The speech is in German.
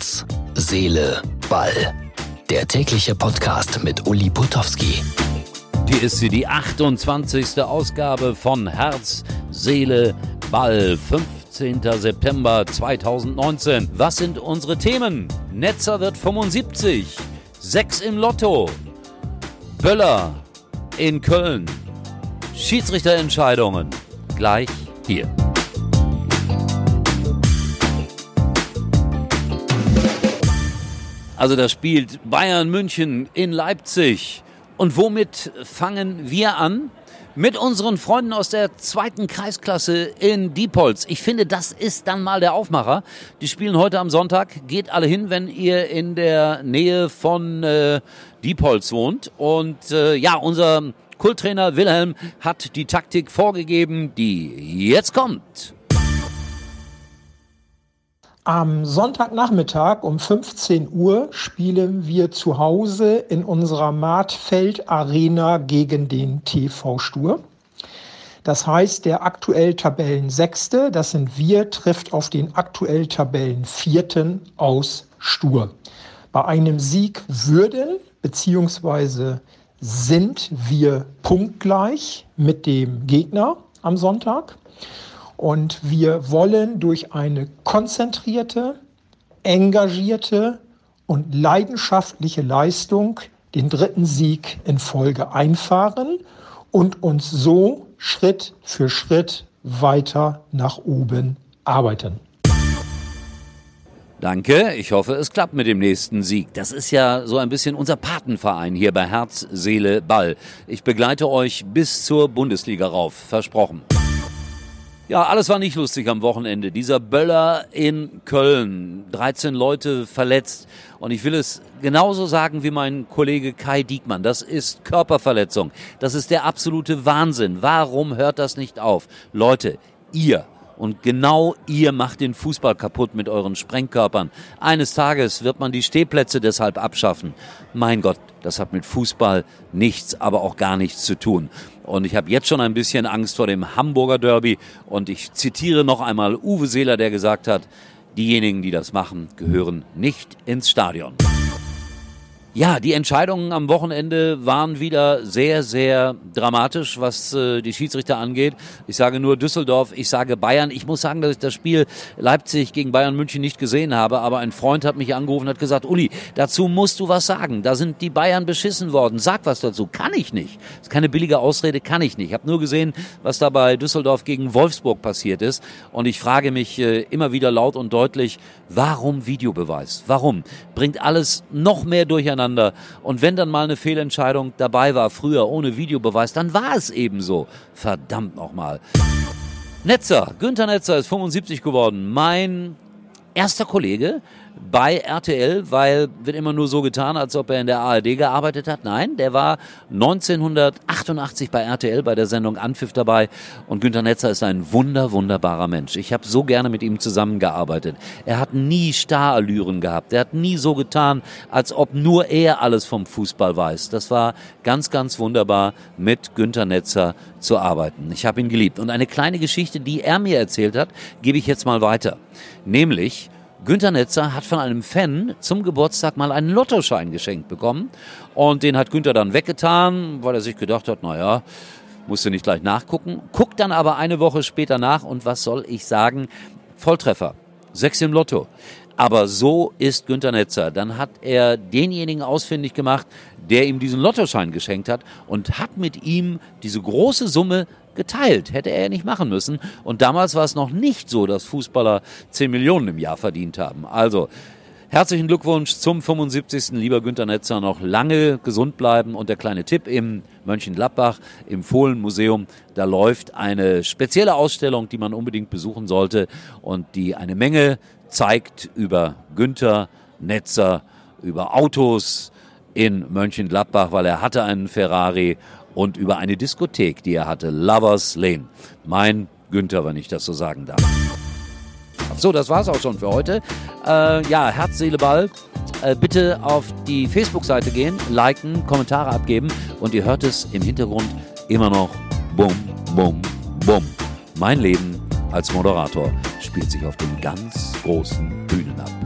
Herz, Seele, Ball. Der tägliche Podcast mit Uli Putowski. Hier ist sie, die 28. Ausgabe von Herz, Seele, Ball. 15. September 2019. Was sind unsere Themen? Netzer wird 75. 6 im Lotto. Böller in Köln. Schiedsrichterentscheidungen. Gleich hier. Also da spielt Bayern München in Leipzig. Und womit fangen wir an? Mit unseren Freunden aus der zweiten Kreisklasse in Diepholz. Ich finde, das ist dann mal der Aufmacher. Die spielen heute am Sonntag. Geht alle hin, wenn ihr in der Nähe von äh, Diepholz wohnt. Und äh, ja, unser Kulttrainer Wilhelm hat die Taktik vorgegeben, die jetzt kommt. Am Sonntagnachmittag um 15 Uhr spielen wir zu Hause in unserer Martfeld Arena gegen den TV Stur. Das heißt, der aktuell Tabellensechste, das sind wir, trifft auf den aktuell Tabellenvierten aus Stur. Bei einem Sieg würden bzw. sind wir punktgleich mit dem Gegner am Sonntag. Und wir wollen durch eine konzentrierte, engagierte und leidenschaftliche Leistung den dritten Sieg in Folge einfahren und uns so Schritt für Schritt weiter nach oben arbeiten. Danke, ich hoffe, es klappt mit dem nächsten Sieg. Das ist ja so ein bisschen unser Patenverein hier bei Herz, Seele, Ball. Ich begleite euch bis zur Bundesliga rauf, versprochen. Ja, alles war nicht lustig am Wochenende. Dieser Böller in Köln, 13 Leute verletzt. Und ich will es genauso sagen wie mein Kollege Kai Diekmann. Das ist Körperverletzung. Das ist der absolute Wahnsinn. Warum hört das nicht auf? Leute, ihr und genau ihr macht den Fußball kaputt mit euren Sprengkörpern. Eines Tages wird man die Stehplätze deshalb abschaffen. Mein Gott, das hat mit Fußball nichts, aber auch gar nichts zu tun. Und ich habe jetzt schon ein bisschen Angst vor dem Hamburger Derby. Und ich zitiere noch einmal Uwe Seeler, der gesagt hat, diejenigen, die das machen, gehören nicht ins Stadion. Ja, die Entscheidungen am Wochenende waren wieder sehr, sehr dramatisch, was äh, die Schiedsrichter angeht. Ich sage nur Düsseldorf, ich sage Bayern. Ich muss sagen, dass ich das Spiel Leipzig gegen Bayern München nicht gesehen habe, aber ein Freund hat mich angerufen und hat gesagt, Uli, dazu musst du was sagen. Da sind die Bayern beschissen worden. Sag was dazu. Kann ich nicht. Das ist keine billige Ausrede, kann ich nicht. Ich habe nur gesehen, was da bei Düsseldorf gegen Wolfsburg passiert ist. Und ich frage mich äh, immer wieder laut und deutlich, warum Videobeweis? Warum? Bringt alles noch mehr durcheinander miteinander. Und wenn dann mal eine Fehlentscheidung dabei war, früher ohne Videobeweis, dann war es eben so. Verdammt nochmal. Netzer, Günther Netzer ist 75 geworden. Mein erster Kollege, bei RTL, weil wird immer nur so getan, als ob er in der ARD gearbeitet hat. Nein, der war 1988 bei RTL bei der Sendung Anpfiff dabei und Günter Netzer ist ein wunder, wunderbarer Mensch. Ich habe so gerne mit ihm zusammengearbeitet. Er hat nie Starallüren gehabt. Er hat nie so getan, als ob nur er alles vom Fußball weiß. Das war ganz, ganz wunderbar, mit Günter Netzer zu arbeiten. Ich habe ihn geliebt. Und eine kleine Geschichte, die er mir erzählt hat, gebe ich jetzt mal weiter. Nämlich, Günter Netzer hat von einem Fan zum Geburtstag mal einen Lottoschein geschenkt bekommen. Und den hat Günter dann weggetan, weil er sich gedacht hat, naja, musste nicht gleich nachgucken. Guckt dann aber eine Woche später nach und was soll ich sagen? Volltreffer. Sechs im Lotto. Aber so ist Günter Netzer. Dann hat er denjenigen ausfindig gemacht, der ihm diesen Lottoschein geschenkt hat und hat mit ihm diese große Summe geteilt. Hätte er nicht machen müssen. Und damals war es noch nicht so, dass Fußballer 10 Millionen im Jahr verdient haben. Also, Herzlichen Glückwunsch zum 75. Lieber Günter Netzer. Noch lange gesund bleiben. Und der kleine Tipp im Mönchengladbach, im Fohlenmuseum, da läuft eine spezielle Ausstellung, die man unbedingt besuchen sollte und die eine Menge zeigt über Günther Netzer, über Autos in Mönchengladbach, weil er hatte einen Ferrari und über eine Diskothek, die er hatte, Lovers Lane. Mein Günther, wenn ich das so sagen darf. So, das war's auch schon für heute. Äh, ja, Herz, Seele, Ball. Äh, bitte auf die Facebook-Seite gehen, liken, Kommentare abgeben und ihr hört es im Hintergrund immer noch Bum, Bum, Bum. Mein Leben als Moderator spielt sich auf den ganz großen Bühnen ab.